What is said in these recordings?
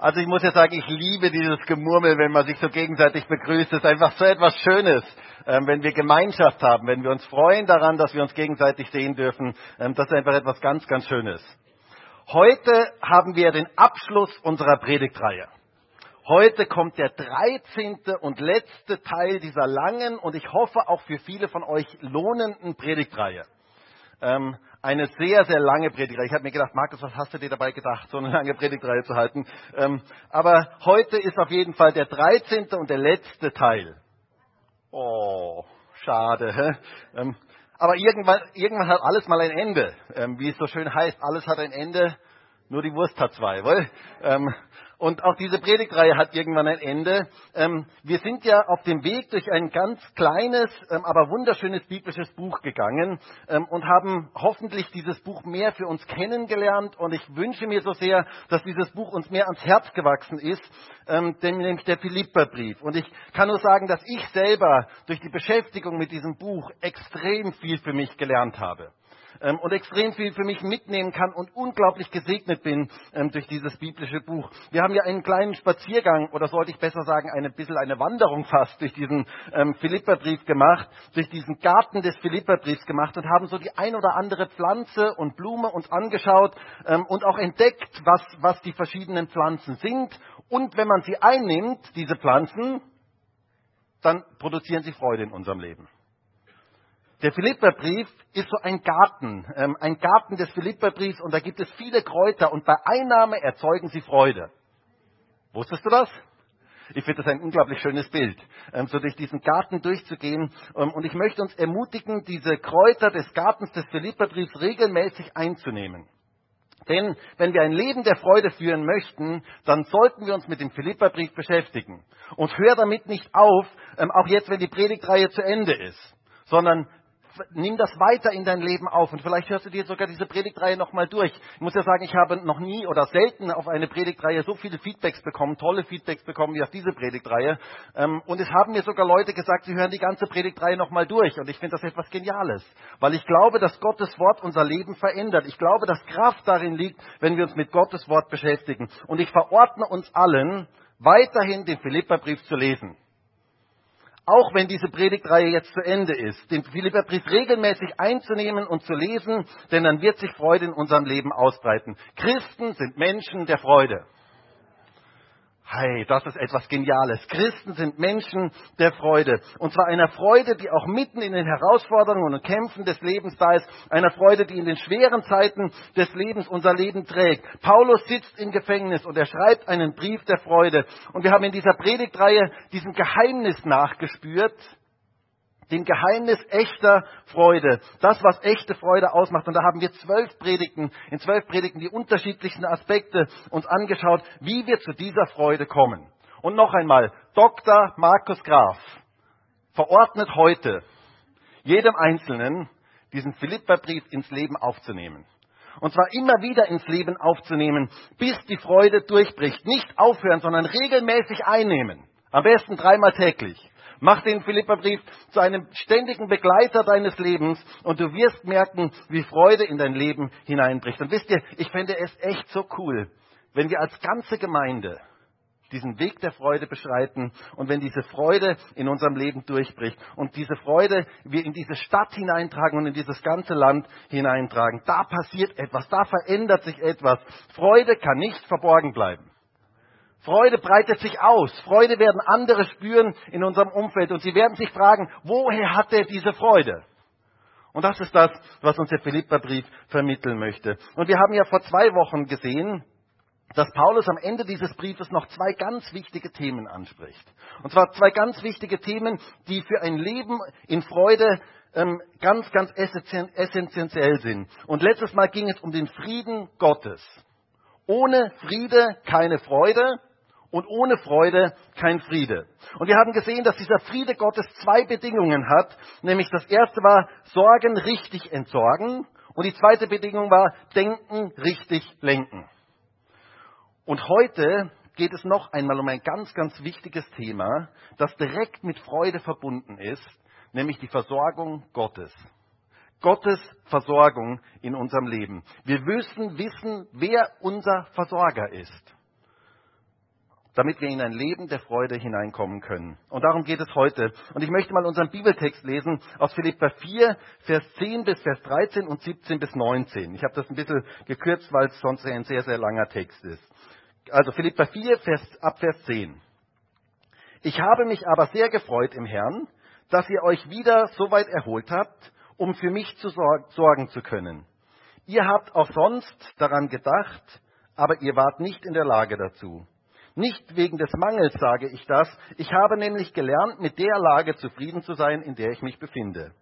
Also ich muss ja sagen, ich liebe dieses Gemurmel, wenn man sich so gegenseitig begrüßt. Es ist einfach so etwas Schönes, ähm, wenn wir Gemeinschaft haben, wenn wir uns freuen daran, dass wir uns gegenseitig sehen dürfen. Ähm, das ist einfach etwas ganz, ganz Schönes. Heute haben wir den Abschluss unserer Predigtreihe. Heute kommt der 13. und letzte Teil dieser langen und ich hoffe auch für viele von euch lohnenden Predigtreihe. Ähm, eine sehr, sehr lange Predigtreihe. Ich habe mir gedacht, Markus, was hast du dir dabei gedacht, so eine lange Predigtreihe zu halten? Ähm, aber heute ist auf jeden Fall der 13. und der letzte Teil. Oh, schade. Hä? Ähm, aber irgendwann, irgendwann hat alles mal ein Ende. Ähm, wie es so schön heißt, alles hat ein Ende, nur die Wurst hat zwei. Wohl? Und auch diese Predigtreihe hat irgendwann ein Ende. Ähm, wir sind ja auf dem Weg durch ein ganz kleines, ähm, aber wunderschönes biblisches Buch gegangen ähm, und haben hoffentlich dieses Buch mehr für uns kennengelernt. Und ich wünsche mir so sehr, dass dieses Buch uns mehr ans Herz gewachsen ist, nämlich der Philipperbrief. Und ich kann nur sagen, dass ich selber durch die Beschäftigung mit diesem Buch extrem viel für mich gelernt habe ähm, und extrem viel für mich mitnehmen kann und unglaublich gesegnet bin ähm, durch dieses biblische Buch. Wir haben ja einen kleinen Spaziergang oder sollte ich besser sagen, ein bisschen eine Wanderung fast durch diesen ähm, Philipperbrief gemacht, durch diesen Garten des Philipperbriefs gemacht und haben so die ein oder andere Pflanze und Blume uns angeschaut ähm, und auch entdeckt, was, was die verschiedenen Pflanzen sind. Und wenn man sie einnimmt, diese Pflanzen, dann produzieren sie Freude in unserem Leben. Der Philipperbrief ist so ein Garten, ähm, ein Garten des Philipperbriefs und da gibt es viele Kräuter und bei Einnahme erzeugen sie Freude. Wusstest du das? Ich finde das ein unglaublich schönes Bild, ähm, so durch diesen Garten durchzugehen. Ähm, und ich möchte uns ermutigen, diese Kräuter des Gartens des Philipperbriefs regelmäßig einzunehmen. Denn wenn wir ein Leben der Freude führen möchten, dann sollten wir uns mit dem Philipperbrief beschäftigen. Und hör damit nicht auf, ähm, auch jetzt, wenn die Predigtreihe zu Ende ist, sondern nimm das weiter in dein Leben auf und vielleicht hörst du dir sogar diese Predigtreihe nochmal durch. Ich muss ja sagen, ich habe noch nie oder selten auf eine Predigtreihe so viele Feedbacks bekommen, tolle Feedbacks bekommen wie auf diese Predigtreihe. Ähm, und es haben mir sogar Leute gesagt, sie hören die ganze Predigtreihe nochmal durch. Und ich finde das etwas Geniales, weil ich glaube, dass Gottes Wort unser Leben verändert. Ich glaube, dass Kraft darin liegt, wenn wir uns mit Gottes Wort beschäftigen. Und ich verordne uns allen, weiterhin den Philipperbrief zu lesen auch wenn diese Predigtreihe jetzt zu Ende ist, den Philipperbrief regelmäßig einzunehmen und zu lesen, denn dann wird sich Freude in unserem Leben ausbreiten. Christen sind Menschen der Freude. Hey, das ist etwas Geniales. Christen sind Menschen der Freude. Und zwar einer Freude, die auch mitten in den Herausforderungen und Kämpfen des Lebens da ist. Einer Freude, die in den schweren Zeiten des Lebens unser Leben trägt. Paulus sitzt im Gefängnis und er schreibt einen Brief der Freude. Und wir haben in dieser Predigtreihe diesem Geheimnis nachgespürt, dem Geheimnis echter Freude. Das, was echte Freude ausmacht. Und da haben wir zwölf Predigten, in zwölf Predigten die unterschiedlichsten Aspekte uns angeschaut, wie wir zu dieser Freude kommen. Und noch einmal, Dr. Markus Graf verordnet heute jedem Einzelnen, diesen Philipperbrief ins Leben aufzunehmen. Und zwar immer wieder ins Leben aufzunehmen, bis die Freude durchbricht. Nicht aufhören, sondern regelmäßig einnehmen. Am besten dreimal täglich. Mach den Philipperbrief zu einem ständigen Begleiter deines Lebens und du wirst merken, wie Freude in dein Leben hineinbricht. Und wisst ihr, ich fände es echt so cool, wenn wir als ganze Gemeinde diesen Weg der Freude beschreiten und wenn diese Freude in unserem Leben durchbricht und diese Freude wir in diese Stadt hineintragen und in dieses ganze Land hineintragen, da passiert etwas, da verändert sich etwas. Freude kann nicht verborgen bleiben. Freude breitet sich aus. Freude werden andere spüren in unserem Umfeld und sie werden sich fragen, woher hat er diese Freude? Und das ist das, was uns der Philipperbrief vermitteln möchte. Und wir haben ja vor zwei Wochen gesehen, dass Paulus am Ende dieses Briefes noch zwei ganz wichtige Themen anspricht. Und zwar zwei ganz wichtige Themen, die für ein Leben in Freude ähm, ganz, ganz essentiell sind. Und letztes Mal ging es um den Frieden Gottes. Ohne Friede keine Freude und ohne Freude kein Friede. Und wir haben gesehen, dass dieser Friede Gottes zwei Bedingungen hat. Nämlich das erste war Sorgen richtig entsorgen und die zweite Bedingung war Denken richtig lenken. Und heute geht es noch einmal um ein ganz, ganz wichtiges Thema, das direkt mit Freude verbunden ist, nämlich die Versorgung Gottes. Gottes Versorgung in unserem Leben. Wir müssen wissen, wer unser Versorger ist. Damit wir in ein Leben der Freude hineinkommen können. Und darum geht es heute. Und ich möchte mal unseren Bibeltext lesen aus Philippa 4, Vers 10 bis Vers 13 und 17 bis 19. Ich habe das ein bisschen gekürzt, weil es sonst ein sehr, sehr langer Text ist. Also Philippa 4, Vers, ab Vers 10. Ich habe mich aber sehr gefreut im Herrn, dass ihr euch wieder so weit erholt habt, um für mich zu sorgen zu können. Ihr habt auch sonst daran gedacht, aber ihr wart nicht in der Lage dazu. Nicht wegen des Mangels sage ich das, ich habe nämlich gelernt, mit der Lage zufrieden zu sein, in der ich mich befinde.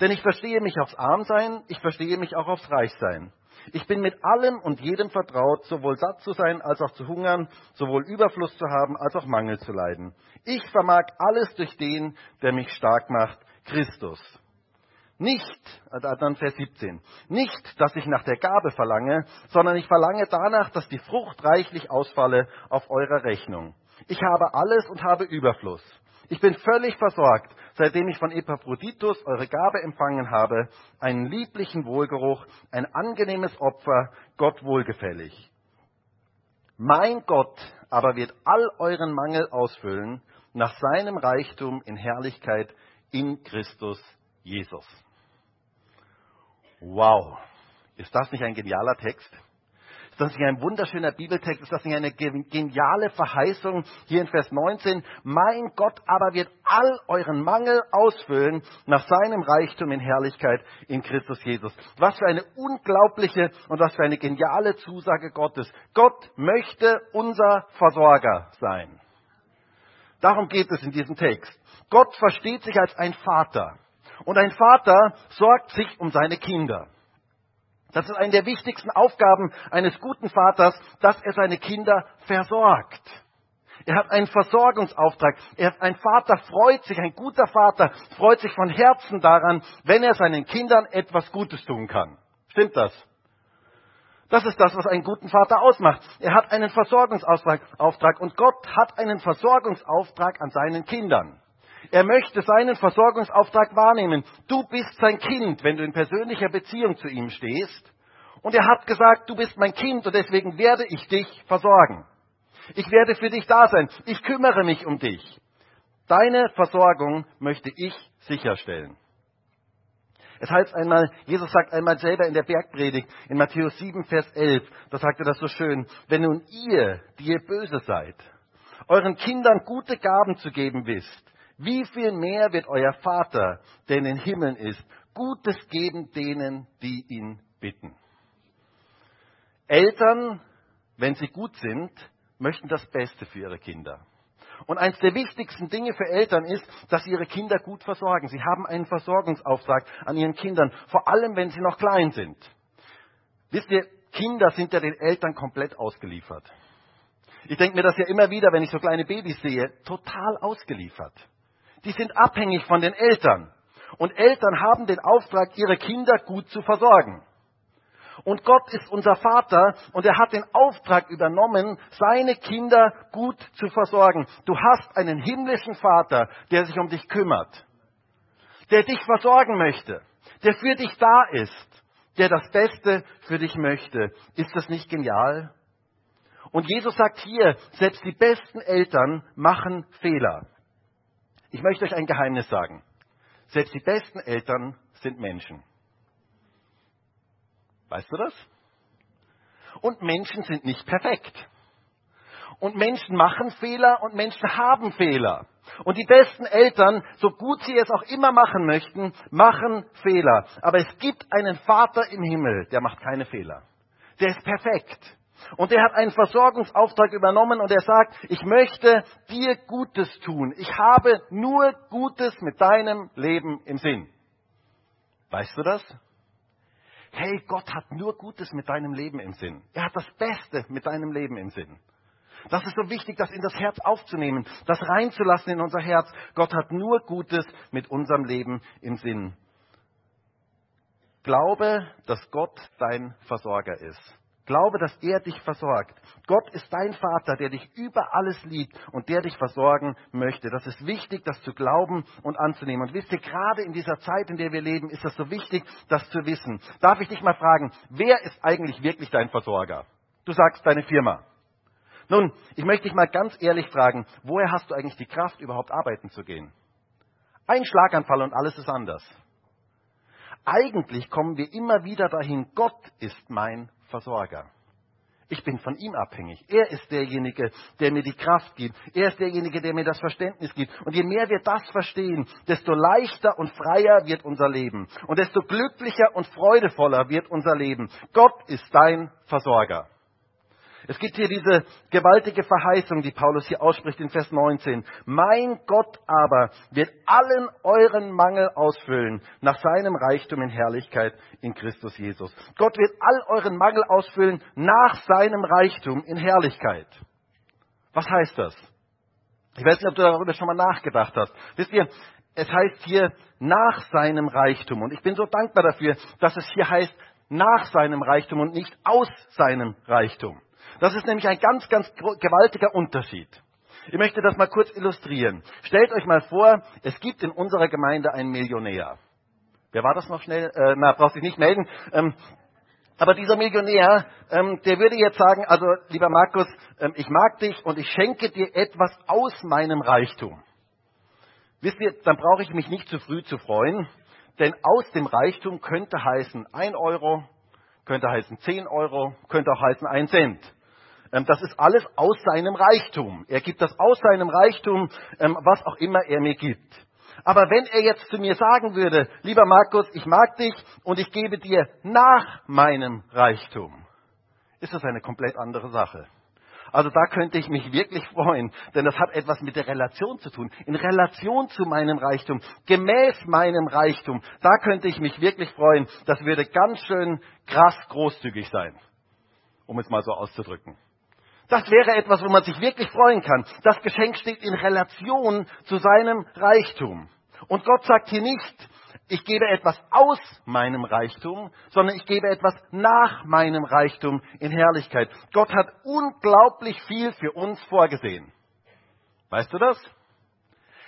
Denn ich verstehe mich aufs Armsein, ich verstehe mich auch aufs Reichsein. Ich bin mit allem und jedem vertraut, sowohl satt zu sein als auch zu hungern, sowohl Überfluss zu haben als auch Mangel zu leiden. Ich vermag alles durch den, der mich stark macht, Christus. Nicht, äh, dann Vers 17, nicht, dass ich nach der Gabe verlange, sondern ich verlange danach, dass die Frucht reichlich ausfalle auf eurer Rechnung. Ich habe alles und habe Überfluss. Ich bin völlig versorgt, seitdem ich von Epaphroditus eure Gabe empfangen habe, einen lieblichen Wohlgeruch, ein angenehmes Opfer, Gott wohlgefällig. Mein Gott aber wird all euren Mangel ausfüllen nach seinem Reichtum in Herrlichkeit in Christus Jesus. Wow, ist das nicht ein genialer Text? Ist das nicht ein wunderschöner Bibeltext? Ist das nicht eine geniale Verheißung hier in Vers 19? Mein Gott aber wird all euren Mangel ausfüllen nach seinem Reichtum in Herrlichkeit in Christus Jesus. Was für eine unglaubliche und was für eine geniale Zusage Gottes. Gott möchte unser Versorger sein. Darum geht es in diesem Text. Gott versteht sich als ein Vater. Und ein Vater sorgt sich um seine Kinder. Das ist eine der wichtigsten Aufgaben eines guten Vaters, dass er seine Kinder versorgt. Er hat einen Versorgungsauftrag. Er, ein Vater freut sich, ein guter Vater freut sich von Herzen daran, wenn er seinen Kindern etwas Gutes tun kann. Stimmt das? Das ist das, was einen guten Vater ausmacht. Er hat einen Versorgungsauftrag und Gott hat einen Versorgungsauftrag an seinen Kindern. Er möchte seinen Versorgungsauftrag wahrnehmen. Du bist sein Kind, wenn du in persönlicher Beziehung zu ihm stehst. Und er hat gesagt, du bist mein Kind und deswegen werde ich dich versorgen. Ich werde für dich da sein. Ich kümmere mich um dich. Deine Versorgung möchte ich sicherstellen. Es heißt einmal, Jesus sagt einmal selber in der Bergpredigt, in Matthäus 7, Vers 11, da sagt er das so schön, wenn nun ihr, die ihr böse seid, euren Kindern gute Gaben zu geben wisst, wie viel mehr wird euer Vater, der in den Himmeln ist, Gutes geben denen, die ihn bitten. Eltern, wenn sie gut sind, möchten das Beste für ihre Kinder. Und eines der wichtigsten Dinge für Eltern ist, dass sie ihre Kinder gut versorgen. Sie haben einen Versorgungsauftrag an ihren Kindern, vor allem wenn sie noch klein sind. Wisst ihr, Kinder sind ja den Eltern komplett ausgeliefert. Ich denke mir das ja immer wieder, wenn ich so kleine Babys sehe, total ausgeliefert die sind abhängig von den Eltern. Und Eltern haben den Auftrag, ihre Kinder gut zu versorgen. Und Gott ist unser Vater und er hat den Auftrag übernommen, seine Kinder gut zu versorgen. Du hast einen himmlischen Vater, der sich um dich kümmert, der dich versorgen möchte, der für dich da ist, der das Beste für dich möchte. Ist das nicht genial? Und Jesus sagt hier, selbst die besten Eltern machen Fehler. Ich möchte euch ein Geheimnis sagen. Selbst die besten Eltern sind Menschen. Weißt du das? Und Menschen sind nicht perfekt. Und Menschen machen Fehler und Menschen haben Fehler. Und die besten Eltern, so gut sie es auch immer machen möchten, machen Fehler. Aber es gibt einen Vater im Himmel, der macht keine Fehler. Der ist perfekt. Und er hat einen Versorgungsauftrag übernommen und er sagt, ich möchte dir Gutes tun. Ich habe nur Gutes mit deinem Leben im Sinn. Weißt du das? Hey, Gott hat nur Gutes mit deinem Leben im Sinn. Er hat das Beste mit deinem Leben im Sinn. Das ist so wichtig, das in das Herz aufzunehmen, das reinzulassen in unser Herz. Gott hat nur Gutes mit unserem Leben im Sinn. Glaube, dass Gott dein Versorger ist. Glaube, dass er dich versorgt. Gott ist dein Vater, der dich über alles liebt und der dich versorgen möchte. Das ist wichtig, das zu glauben und anzunehmen. Und wisst ihr, gerade in dieser Zeit, in der wir leben, ist das so wichtig, das zu wissen. Darf ich dich mal fragen, wer ist eigentlich wirklich dein Versorger? Du sagst deine Firma. Nun, ich möchte dich mal ganz ehrlich fragen, woher hast du eigentlich die Kraft, überhaupt arbeiten zu gehen? Ein Schlaganfall und alles ist anders. Eigentlich kommen wir immer wieder dahin, Gott ist mein Versorger. Ich bin von ihm abhängig. Er ist derjenige, der mir die Kraft gibt. Er ist derjenige, der mir das Verständnis gibt. Und je mehr wir das verstehen, desto leichter und freier wird unser Leben. Und desto glücklicher und freudevoller wird unser Leben. Gott ist dein Versorger. Es gibt hier diese gewaltige Verheißung, die Paulus hier ausspricht in Vers 19. Mein Gott aber wird allen euren Mangel ausfüllen nach seinem Reichtum in Herrlichkeit in Christus Jesus. Gott wird all euren Mangel ausfüllen nach seinem Reichtum in Herrlichkeit. Was heißt das? Ich weiß nicht, ob du darüber schon mal nachgedacht hast. Wisst ihr, es heißt hier nach seinem Reichtum. Und ich bin so dankbar dafür, dass es hier heißt nach seinem Reichtum und nicht aus seinem Reichtum. Das ist nämlich ein ganz, ganz gewaltiger Unterschied. Ich möchte das mal kurz illustrieren. Stellt euch mal vor, es gibt in unserer Gemeinde einen Millionär. Wer war das noch schnell? Äh, na, brauchst dich nicht melden. Ähm, aber dieser Millionär, ähm, der würde jetzt sagen, also lieber Markus, ähm, ich mag dich und ich schenke dir etwas aus meinem Reichtum. Wisst ihr, dann brauche ich mich nicht zu früh zu freuen, denn aus dem Reichtum könnte heißen ein Euro, könnte heißen zehn Euro, könnte auch heißen ein Cent. Ähm, das ist alles aus seinem Reichtum. Er gibt das aus seinem Reichtum, ähm, was auch immer er mir gibt. Aber wenn er jetzt zu mir sagen würde, lieber Markus, ich mag dich und ich gebe dir nach meinem Reichtum, ist das eine komplett andere Sache. Also da könnte ich mich wirklich freuen, denn das hat etwas mit der Relation zu tun. In Relation zu meinem Reichtum, gemäß meinem Reichtum, da könnte ich mich wirklich freuen. Das würde ganz schön krass großzügig sein, um es mal so auszudrücken. Das wäre etwas, wo man sich wirklich freuen kann. Das Geschenk steht in Relation zu seinem Reichtum. Und Gott sagt hier nicht, ich gebe etwas aus meinem Reichtum, sondern ich gebe etwas nach meinem Reichtum in Herrlichkeit. Gott hat unglaublich viel für uns vorgesehen. Weißt du das?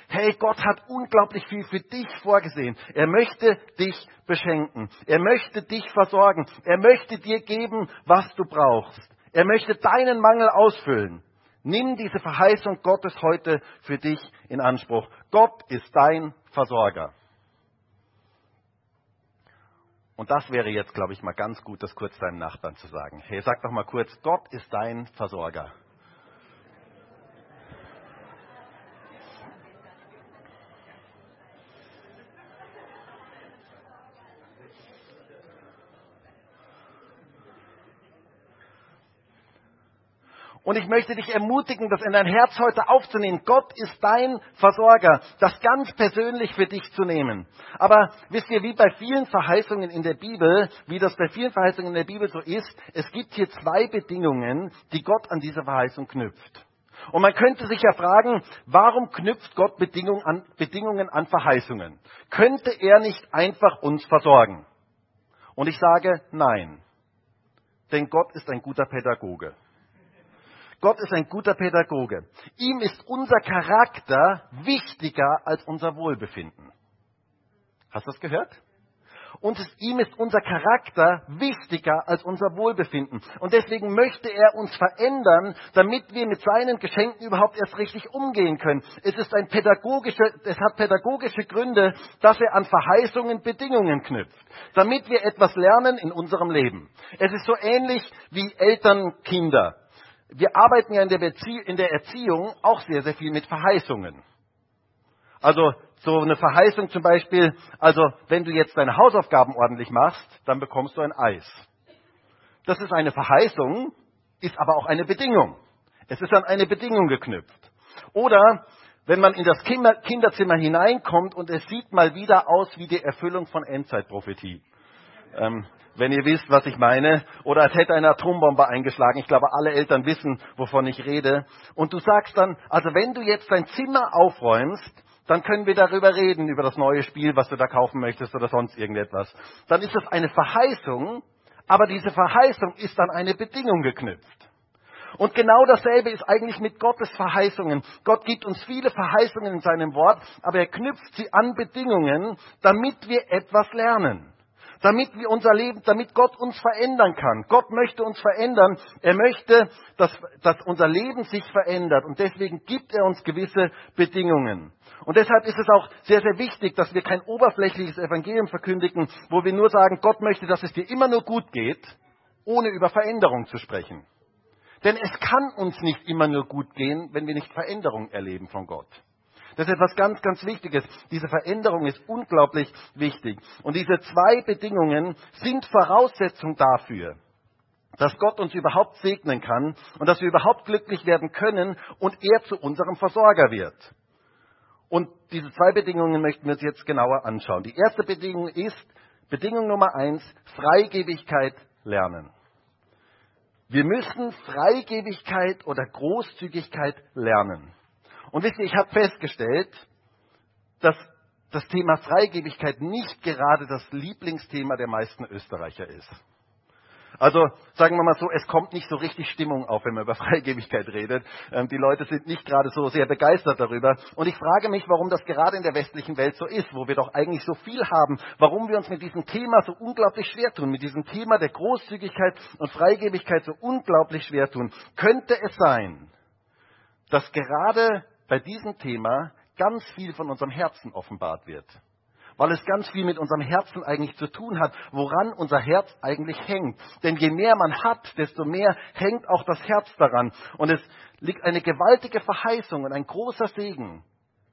Hey, Gott hat unglaublich viel für dich vorgesehen. Er möchte dich beschenken. Er möchte dich versorgen. Er möchte dir geben, was du brauchst. Er möchte deinen Mangel ausfüllen. Nimm diese Verheißung Gottes heute für dich in Anspruch. Gott ist dein Versorger. Und das wäre jetzt, glaube ich, mal ganz gut, das kurz deinem Nachbarn zu sagen. Hey, sag doch mal kurz, Gott ist dein Versorger. Und ich möchte dich ermutigen, das in dein Herz heute aufzunehmen. Gott ist dein Versorger, das ganz persönlich für dich zu nehmen. Aber wisst ihr, wie bei vielen Verheißungen in der Bibel, wie das bei vielen Verheißungen in der Bibel so ist, es gibt hier zwei Bedingungen, die Gott an diese Verheißung knüpft. Und man könnte sich ja fragen, warum knüpft Gott Bedingungen an, Bedingungen an Verheißungen? Könnte er nicht einfach uns versorgen? Und ich sage nein. Denn Gott ist ein guter Pädagoge. Gott ist ein guter Pädagoge. Ihm ist unser Charakter wichtiger als unser Wohlbefinden. Hast du das gehört? Und es, ihm ist unser Charakter wichtiger als unser Wohlbefinden. Und deswegen möchte er uns verändern, damit wir mit seinen Geschenken überhaupt erst richtig umgehen können. Es ist ein pädagogische, es hat pädagogische Gründe, dass er an Verheißungen Bedingungen knüpft, damit wir etwas lernen in unserem Leben. Es ist so ähnlich wie Eltern Kinder wir arbeiten ja in der, Bezie in der Erziehung auch sehr, sehr viel mit Verheißungen. Also so eine Verheißung zum Beispiel, also wenn du jetzt deine Hausaufgaben ordentlich machst, dann bekommst du ein Eis. Das ist eine Verheißung, ist aber auch eine Bedingung. Es ist an eine Bedingung geknüpft. Oder wenn man in das Kinderzimmer hineinkommt und es sieht mal wieder aus wie die Erfüllung von Endzeitprophetie. Ähm, wenn ihr wisst, was ich meine, oder als hätte eine Atombombe eingeschlagen. Ich glaube, alle Eltern wissen, wovon ich rede. Und du sagst dann, also wenn du jetzt dein Zimmer aufräumst, dann können wir darüber reden, über das neue Spiel, was du da kaufen möchtest oder sonst irgendetwas. Dann ist das eine Verheißung, aber diese Verheißung ist an eine Bedingung geknüpft. Und genau dasselbe ist eigentlich mit Gottes Verheißungen. Gott gibt uns viele Verheißungen in seinem Wort, aber er knüpft sie an Bedingungen, damit wir etwas lernen damit wir unser Leben, damit Gott uns verändern kann. Gott möchte uns verändern. Er möchte, dass, dass unser Leben sich verändert. Und deswegen gibt er uns gewisse Bedingungen. Und deshalb ist es auch sehr, sehr wichtig, dass wir kein oberflächliches Evangelium verkündigen, wo wir nur sagen, Gott möchte, dass es dir immer nur gut geht, ohne über Veränderung zu sprechen. Denn es kann uns nicht immer nur gut gehen, wenn wir nicht Veränderung erleben von Gott. Das ist etwas ganz, ganz Wichtiges. Diese Veränderung ist unglaublich wichtig. Und diese zwei Bedingungen sind Voraussetzung dafür, dass Gott uns überhaupt segnen kann und dass wir überhaupt glücklich werden können und er zu unserem Versorger wird. Und diese zwei Bedingungen möchten wir uns jetzt genauer anschauen. Die erste Bedingung ist, Bedingung Nummer eins, Freigebigkeit lernen. Wir müssen Freigebigkeit oder Großzügigkeit lernen. Und wisst ihr, ich habe festgestellt, dass das Thema Freigebigkeit nicht gerade das Lieblingsthema der meisten Österreicher ist. Also sagen wir mal so, es kommt nicht so richtig Stimmung auf, wenn man über Freigebigkeit redet. Ähm, die Leute sind nicht gerade so sehr begeistert darüber. Und ich frage mich, warum das gerade in der westlichen Welt so ist, wo wir doch eigentlich so viel haben, warum wir uns mit diesem Thema so unglaublich schwer tun, mit diesem Thema der Großzügigkeit und Freigebigkeit so unglaublich schwer tun. Könnte es sein, dass gerade bei diesem Thema ganz viel von unserem Herzen offenbart wird weil es ganz viel mit unserem Herzen eigentlich zu tun hat, woran unser Herz eigentlich hängt. Denn je mehr man hat, desto mehr hängt auch das Herz daran. Und es liegt eine gewaltige Verheißung und ein großer Segen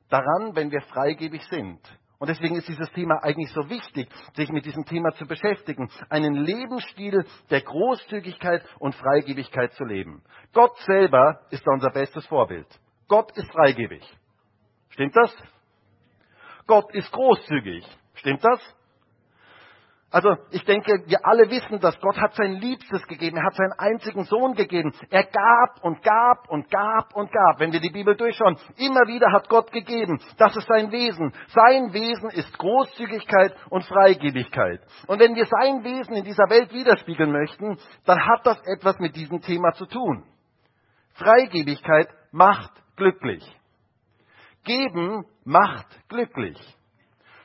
daran, wenn wir freigebig sind. Und deswegen ist dieses Thema eigentlich so wichtig, sich mit diesem Thema zu beschäftigen, einen Lebensstil der Großzügigkeit und Freigebigkeit zu leben. Gott selber ist da unser bestes Vorbild. Gott ist freigebig. Stimmt das? Gott ist großzügig. Stimmt das? Also ich denke, wir alle wissen dass Gott hat sein Liebstes gegeben. Er hat seinen einzigen Sohn gegeben. Er gab und gab und gab und gab. Wenn wir die Bibel durchschauen, immer wieder hat Gott gegeben. Das ist sein Wesen. Sein Wesen ist Großzügigkeit und Freigebigkeit. Und wenn wir sein Wesen in dieser Welt widerspiegeln möchten, dann hat das etwas mit diesem Thema zu tun. Freigebigkeit macht glücklich. Geben macht glücklich.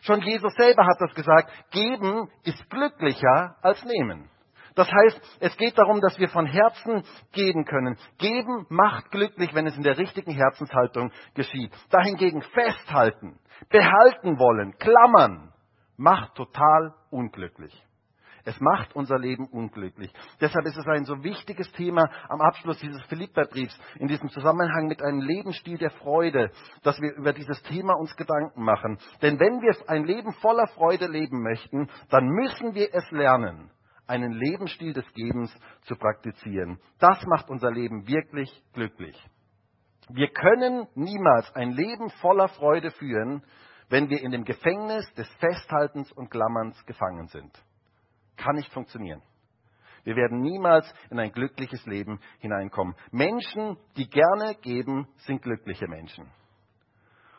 Schon Jesus selber hat das gesagt, geben ist glücklicher als nehmen. Das heißt, es geht darum, dass wir von Herzen geben können. Geben macht glücklich, wenn es in der richtigen Herzenshaltung geschieht. Dahingegen festhalten, behalten wollen, klammern, macht total unglücklich. Es macht unser Leben unglücklich. Deshalb ist es ein so wichtiges Thema am Abschluss dieses Philipperbriefs, in diesem Zusammenhang mit einem Lebensstil der Freude, dass wir über dieses Thema uns Gedanken machen. Denn wenn wir ein Leben voller Freude leben möchten, dann müssen wir es lernen, einen Lebensstil des Gebens zu praktizieren. Das macht unser Leben wirklich glücklich. Wir können niemals ein Leben voller Freude führen, wenn wir in dem Gefängnis des Festhaltens und Klammerns gefangen sind. Kann nicht funktionieren. Wir werden niemals in ein glückliches Leben hineinkommen. Menschen, die gerne geben, sind glückliche Menschen.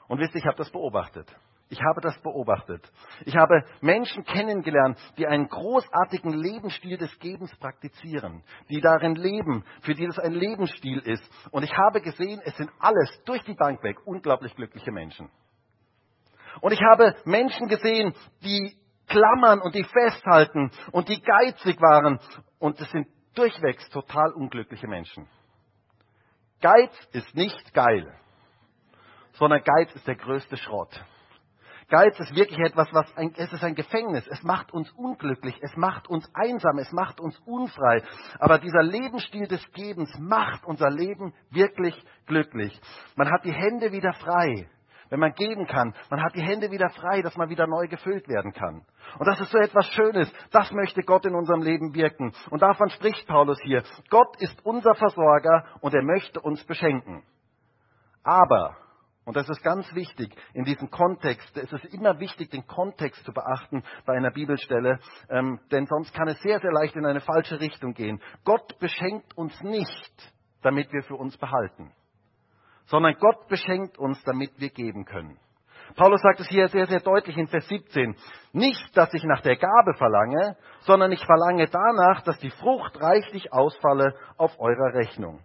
Und wisst ihr, ich habe das beobachtet. Ich habe das beobachtet. Ich habe Menschen kennengelernt, die einen großartigen Lebensstil des Gebens praktizieren, die darin leben, für die das ein Lebensstil ist. Und ich habe gesehen, es sind alles durch die Bank weg unglaublich glückliche Menschen. Und ich habe Menschen gesehen, die klammern und die festhalten und die geizig waren. Und es sind durchwegs total unglückliche Menschen. Geiz ist nicht geil, sondern Geiz ist der größte Schrott. Geiz ist wirklich etwas, was ein, es ist ein Gefängnis. Es macht uns unglücklich, es macht uns einsam, es macht uns unfrei. Aber dieser Lebensstil des Gebens macht unser Leben wirklich glücklich. Man hat die Hände wieder frei wenn man geben kann. Man hat die Hände wieder frei, dass man wieder neu gefüllt werden kann. Und das ist so etwas Schönes. Das möchte Gott in unserem Leben wirken. Und davon spricht Paulus hier. Gott ist unser Versorger und er möchte uns beschenken. Aber, und das ist ganz wichtig in diesem Kontext, es ist immer wichtig, den Kontext zu beachten bei einer Bibelstelle, ähm, denn sonst kann es sehr, sehr leicht in eine falsche Richtung gehen. Gott beschenkt uns nicht, damit wir für uns behalten sondern Gott beschenkt uns, damit wir geben können. Paulus sagt es hier sehr, sehr deutlich in Vers 17. Nicht, dass ich nach der Gabe verlange, sondern ich verlange danach, dass die Frucht reichlich ausfalle auf eurer Rechnung.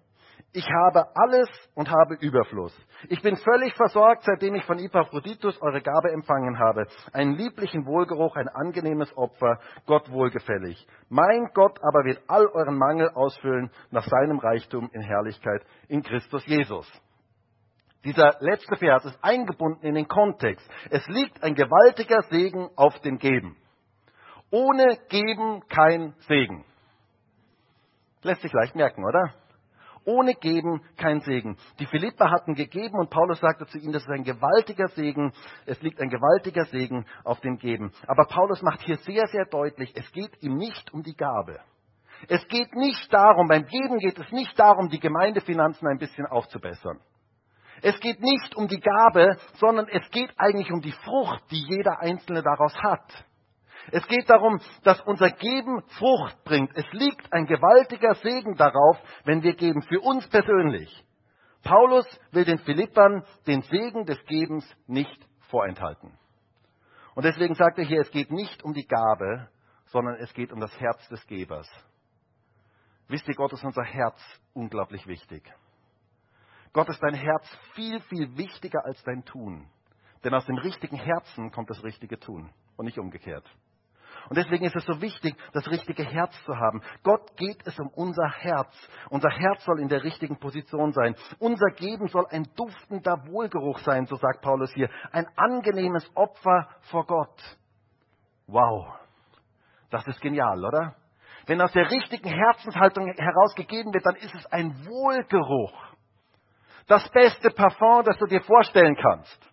ich habe alles und habe Überfluss. Ich bin völlig versorgt, seitdem ich von Epaphroditus eure Gabe empfangen habe. Einen lieblichen Wohlgeruch, ein angenehmes Opfer, Gott wohlgefällig. Mein Gott aber wird all euren Mangel ausfüllen nach seinem Reichtum in Herrlichkeit in Christus Jesus. Dieser letzte Vers ist eingebunden in den Kontext. Es liegt ein gewaltiger Segen auf dem Geben. Ohne Geben kein Segen. Lässt sich leicht merken, oder? Ohne Geben kein Segen. Die Philipper hatten gegeben und Paulus sagte zu ihnen, das ist ein gewaltiger Segen, es liegt ein gewaltiger Segen auf dem Geben. Aber Paulus macht hier sehr, sehr deutlich, es geht ihm nicht um die Gabe. Es geht nicht darum, beim Geben geht es nicht darum, die Gemeindefinanzen ein bisschen aufzubessern. Es geht nicht um die Gabe, sondern es geht eigentlich um die Frucht, die jeder Einzelne daraus hat. Es geht darum, dass unser Geben Frucht bringt. Es liegt ein gewaltiger Segen darauf, wenn wir geben, für uns persönlich. Paulus will den Philippern den Segen des Gebens nicht vorenthalten. Und deswegen sagt er hier, es geht nicht um die Gabe, sondern es geht um das Herz des Gebers. Wisst ihr, Gott ist unser Herz unglaublich wichtig. Gott ist dein Herz viel, viel wichtiger als dein Tun. Denn aus dem richtigen Herzen kommt das richtige Tun und nicht umgekehrt. Und deswegen ist es so wichtig, das richtige Herz zu haben. Gott geht es um unser Herz. Unser Herz soll in der richtigen Position sein. Unser Geben soll ein duftender Wohlgeruch sein, so sagt Paulus hier. Ein angenehmes Opfer vor Gott. Wow. Das ist genial, oder? Wenn aus der richtigen Herzenshaltung herausgegeben wird, dann ist es ein Wohlgeruch. Das beste Parfum, das du dir vorstellen kannst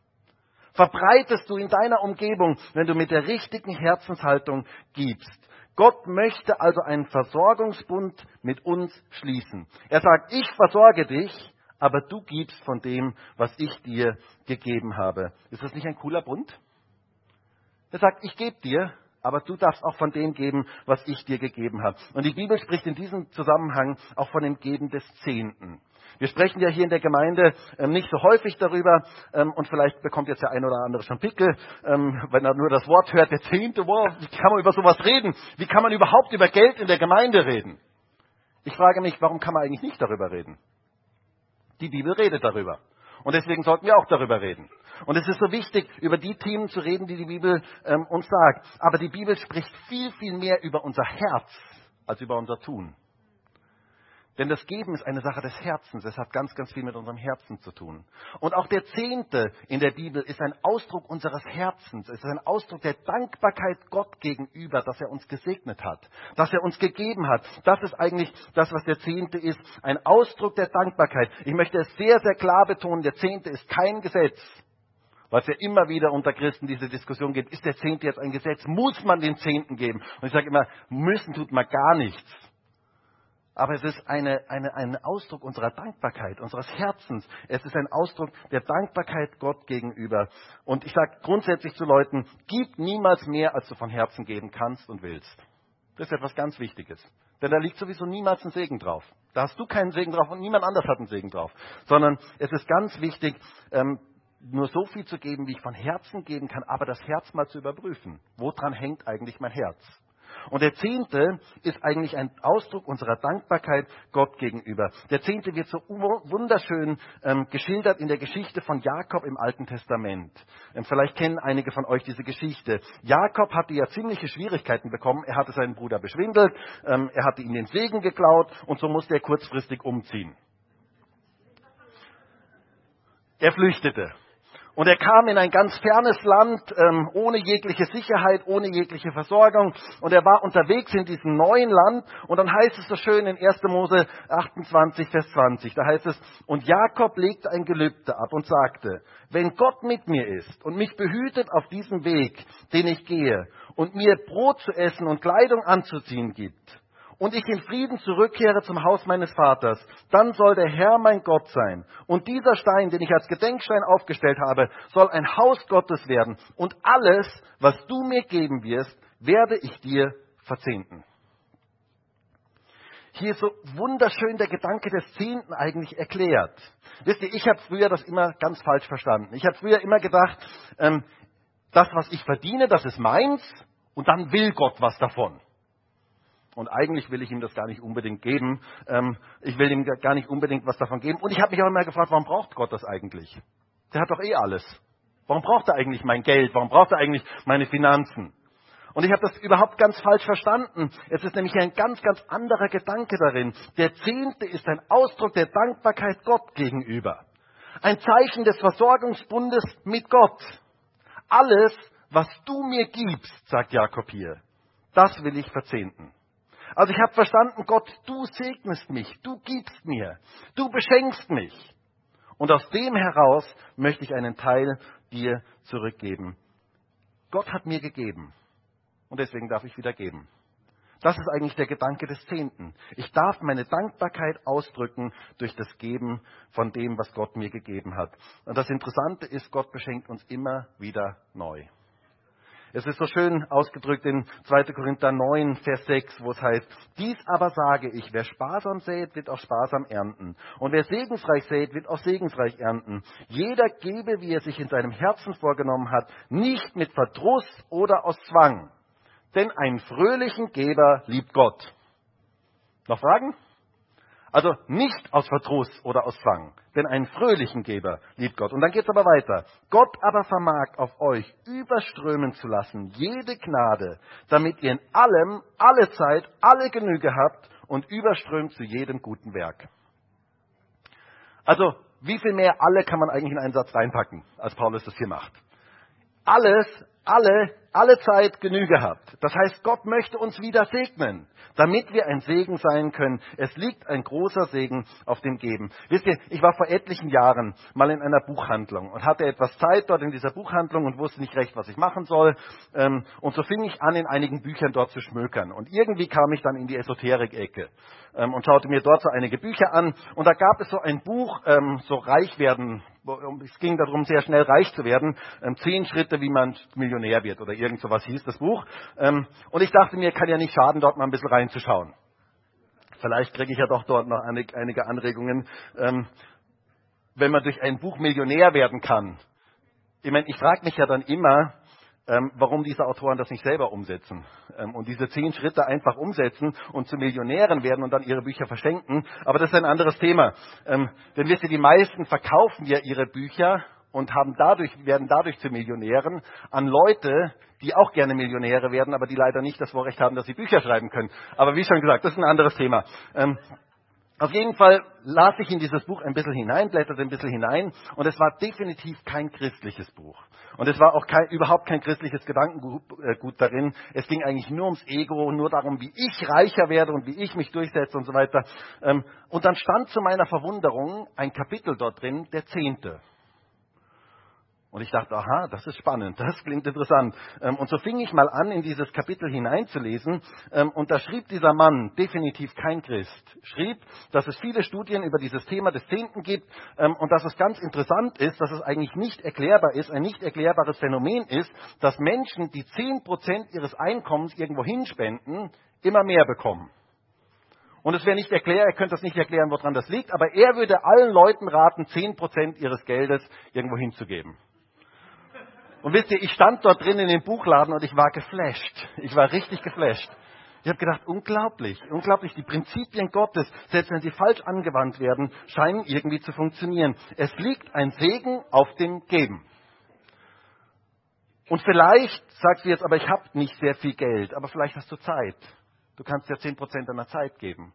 verbreitest du in deiner Umgebung, wenn du mit der richtigen Herzenshaltung gibst. Gott möchte also einen Versorgungsbund mit uns schließen. Er sagt, ich versorge dich, aber du gibst von dem, was ich dir gegeben habe. Ist das nicht ein cooler Bund? Er sagt, ich gebe dir, aber du darfst auch von dem geben, was ich dir gegeben habe. Und die Bibel spricht in diesem Zusammenhang auch von dem Geben des Zehnten. Wir sprechen ja hier in der Gemeinde ähm, nicht so häufig darüber ähm, und vielleicht bekommt jetzt der ein oder andere schon Pickel, ähm, wenn er nur das Wort hört, der Zehnte, wow, wie kann man über sowas reden? Wie kann man überhaupt über Geld in der Gemeinde reden? Ich frage mich, warum kann man eigentlich nicht darüber reden? Die Bibel redet darüber. Und deswegen sollten wir auch darüber reden. Und es ist so wichtig, über die Themen zu reden, die die Bibel ähm, uns sagt. Aber die Bibel spricht viel, viel mehr über unser Herz als über unser Tun. Denn das Geben ist eine Sache des Herzens. Es hat ganz, ganz viel mit unserem Herzen zu tun. Und auch der Zehnte in der Bibel ist ein Ausdruck unseres Herzens. Es ist ein Ausdruck der Dankbarkeit Gott gegenüber, dass er uns gesegnet hat, dass er uns gegeben hat. Das ist eigentlich das, was der Zehnte ist. Ein Ausdruck der Dankbarkeit. Ich möchte es sehr, sehr klar betonen. Der Zehnte ist kein Gesetz. Was ja immer wieder unter Christen diese Diskussion gibt, ist der Zehnte jetzt ein Gesetz? Muss man den Zehnten geben? Und ich sage immer, müssen tut man gar nichts. Aber es ist eine, eine, ein Ausdruck unserer Dankbarkeit, unseres Herzens. Es ist ein Ausdruck der Dankbarkeit Gott gegenüber. Und ich sage grundsätzlich zu Leuten, gib niemals mehr, als du von Herzen geben kannst und willst. Das ist etwas ganz Wichtiges. Denn da liegt sowieso niemals ein Segen drauf. Da hast du keinen Segen drauf und niemand anders hat einen Segen drauf. Sondern es ist ganz wichtig, ähm, nur so viel zu geben, wie ich von Herzen geben kann, aber das Herz mal zu überprüfen. Woran hängt eigentlich mein Herz? Und der Zehnte ist eigentlich ein Ausdruck unserer Dankbarkeit Gott gegenüber. Der Zehnte wird so wunderschön ähm, geschildert in der Geschichte von Jakob im Alten Testament. Ähm, vielleicht kennen einige von euch diese Geschichte. Jakob hatte ja ziemliche Schwierigkeiten bekommen. Er hatte seinen Bruder beschwindelt, ähm, er hatte ihm den Segen geklaut und so musste er kurzfristig umziehen. Er flüchtete. Und er kam in ein ganz fernes Land, ähm, ohne jegliche Sicherheit, ohne jegliche Versorgung. Und er war unterwegs in diesem neuen Land. Und dann heißt es so schön in 1. Mose 28, Vers 20. Da heißt es, und Jakob legte ein Gelübde ab und sagte, wenn Gott mit mir ist und mich behütet auf diesem Weg, den ich gehe, und mir Brot zu essen und Kleidung anzuziehen gibt, und ich in Frieden zurückkehre zum Haus meines Vaters, dann soll der Herr mein Gott sein. Und dieser Stein, den ich als Gedenkstein aufgestellt habe, soll ein Haus Gottes werden. Und alles, was du mir geben wirst, werde ich dir verzehnten. Hier ist so wunderschön der Gedanke des Zehnten eigentlich erklärt. Wisst ihr, ich habe früher das immer ganz falsch verstanden. Ich habe früher immer gedacht, ähm, das, was ich verdiene, das ist meins und dann will Gott was davon. Und eigentlich will ich ihm das gar nicht unbedingt geben. Ähm, ich will ihm gar nicht unbedingt was davon geben. Und ich habe mich auch immer gefragt, warum braucht Gott das eigentlich? Der hat doch eh alles. Warum braucht er eigentlich mein Geld? Warum braucht er eigentlich meine Finanzen? Und ich habe das überhaupt ganz falsch verstanden. Es ist nämlich ein ganz, ganz anderer Gedanke darin. Der Zehnte ist ein Ausdruck der Dankbarkeit Gott gegenüber. Ein Zeichen des Versorgungsbundes mit Gott. Alles, was du mir gibst, sagt Jakob hier, das will ich verzehnten. Also ich habe verstanden, Gott, du segnest mich, du gibst mir, du beschenkst mich. Und aus dem heraus möchte ich einen Teil dir zurückgeben. Gott hat mir gegeben und deswegen darf ich wieder geben. Das ist eigentlich der Gedanke des Zehnten. Ich darf meine Dankbarkeit ausdrücken durch das Geben von dem, was Gott mir gegeben hat. Und das Interessante ist, Gott beschenkt uns immer wieder neu. Es ist so schön ausgedrückt in 2. Korinther 9, Vers 6, wo es heißt, dies aber sage ich, wer sparsam sät, wird auch sparsam ernten. Und wer segensreich sät, wird auch segensreich ernten. Jeder gebe, wie er sich in seinem Herzen vorgenommen hat, nicht mit Verdruss oder aus Zwang. Denn einen fröhlichen Geber liebt Gott. Noch Fragen? Also nicht aus Verdruss oder aus Zwang, denn einen fröhlichen Geber liebt Gott. Und dann geht es aber weiter. Gott aber vermag auf euch überströmen zu lassen, jede Gnade, damit ihr in allem, alle Zeit, alle Genüge habt und überströmt zu jedem guten Werk. Also, wie viel mehr alle kann man eigentlich in einen Satz reinpacken, als Paulus das hier macht? Alles, alle, alle Zeit Genüge habt. Das heißt, Gott möchte uns wieder segnen damit wir ein Segen sein können. Es liegt ein großer Segen auf dem Geben. Wisst ihr, ich war vor etlichen Jahren mal in einer Buchhandlung und hatte etwas Zeit dort in dieser Buchhandlung und wusste nicht recht, was ich machen soll. Ähm, und so fing ich an, in einigen Büchern dort zu schmökern. Und irgendwie kam ich dann in die Esoterik-Ecke ähm, und schaute mir dort so einige Bücher an. Und da gab es so ein Buch, ähm, so reich werden es ging darum, sehr schnell reich zu werden. Ähm, zehn Schritte, wie man Millionär wird oder irgend sowas hieß das Buch. Ähm, und ich dachte mir, kann ja nicht schaden, dort mal ein bisschen reinzuschauen. Vielleicht kriege ich ja doch dort noch einige Anregungen, ähm, wenn man durch ein Buch Millionär werden kann. Ich meine, ich frage mich ja dann immer, ähm, warum diese Autoren das nicht selber umsetzen ähm, und diese zehn Schritte einfach umsetzen und zu Millionären werden und dann ihre Bücher verschenken. Aber das ist ein anderes Thema. Ähm, denn wisst ihr, die meisten verkaufen ja ihre Bücher und haben dadurch, werden dadurch zu Millionären an Leute, die auch gerne Millionäre werden, aber die leider nicht das Vorrecht haben, dass sie Bücher schreiben können. Aber wie schon gesagt, das ist ein anderes Thema. Ähm, auf jeden Fall las ich in dieses Buch ein bisschen hinein, blätterte ein bisschen hinein und es war definitiv kein christliches Buch. Und es war auch kein, überhaupt kein christliches Gedankengut äh, darin. Es ging eigentlich nur ums Ego, nur darum, wie ich reicher werde und wie ich mich durchsetze und so weiter. Ähm, und dann stand zu meiner Verwunderung ein Kapitel dort drin, der Zehnte. Und ich dachte, aha, das ist spannend, das klingt interessant. Ähm, und so fing ich mal an, in dieses Kapitel hineinzulesen. Ähm, und da schrieb dieser Mann, definitiv kein Christ, schrieb, dass es viele Studien über dieses Thema des Zehnten gibt ähm, und dass es ganz interessant ist, dass es eigentlich nicht erklärbar ist, ein nicht erklärbares Phänomen ist, dass Menschen, die zehn Prozent ihres Einkommens irgendwo hinspenden, immer mehr bekommen. Und es wäre nicht erklärt, er könnte das nicht erklären, woran das liegt, aber er würde allen Leuten raten, zehn Prozent ihres Geldes irgendwo hinzugeben. Und wisst ihr, ich stand dort drin in dem Buchladen und ich war geflasht. Ich war richtig geflasht. Ich habe gedacht, unglaublich, unglaublich. Die Prinzipien Gottes, selbst wenn sie falsch angewandt werden, scheinen irgendwie zu funktionieren. Es liegt ein Segen auf dem Geben. Und vielleicht sagst du jetzt, aber ich habe nicht sehr viel Geld, aber vielleicht hast du Zeit. Du kannst ja zehn Prozent deiner Zeit geben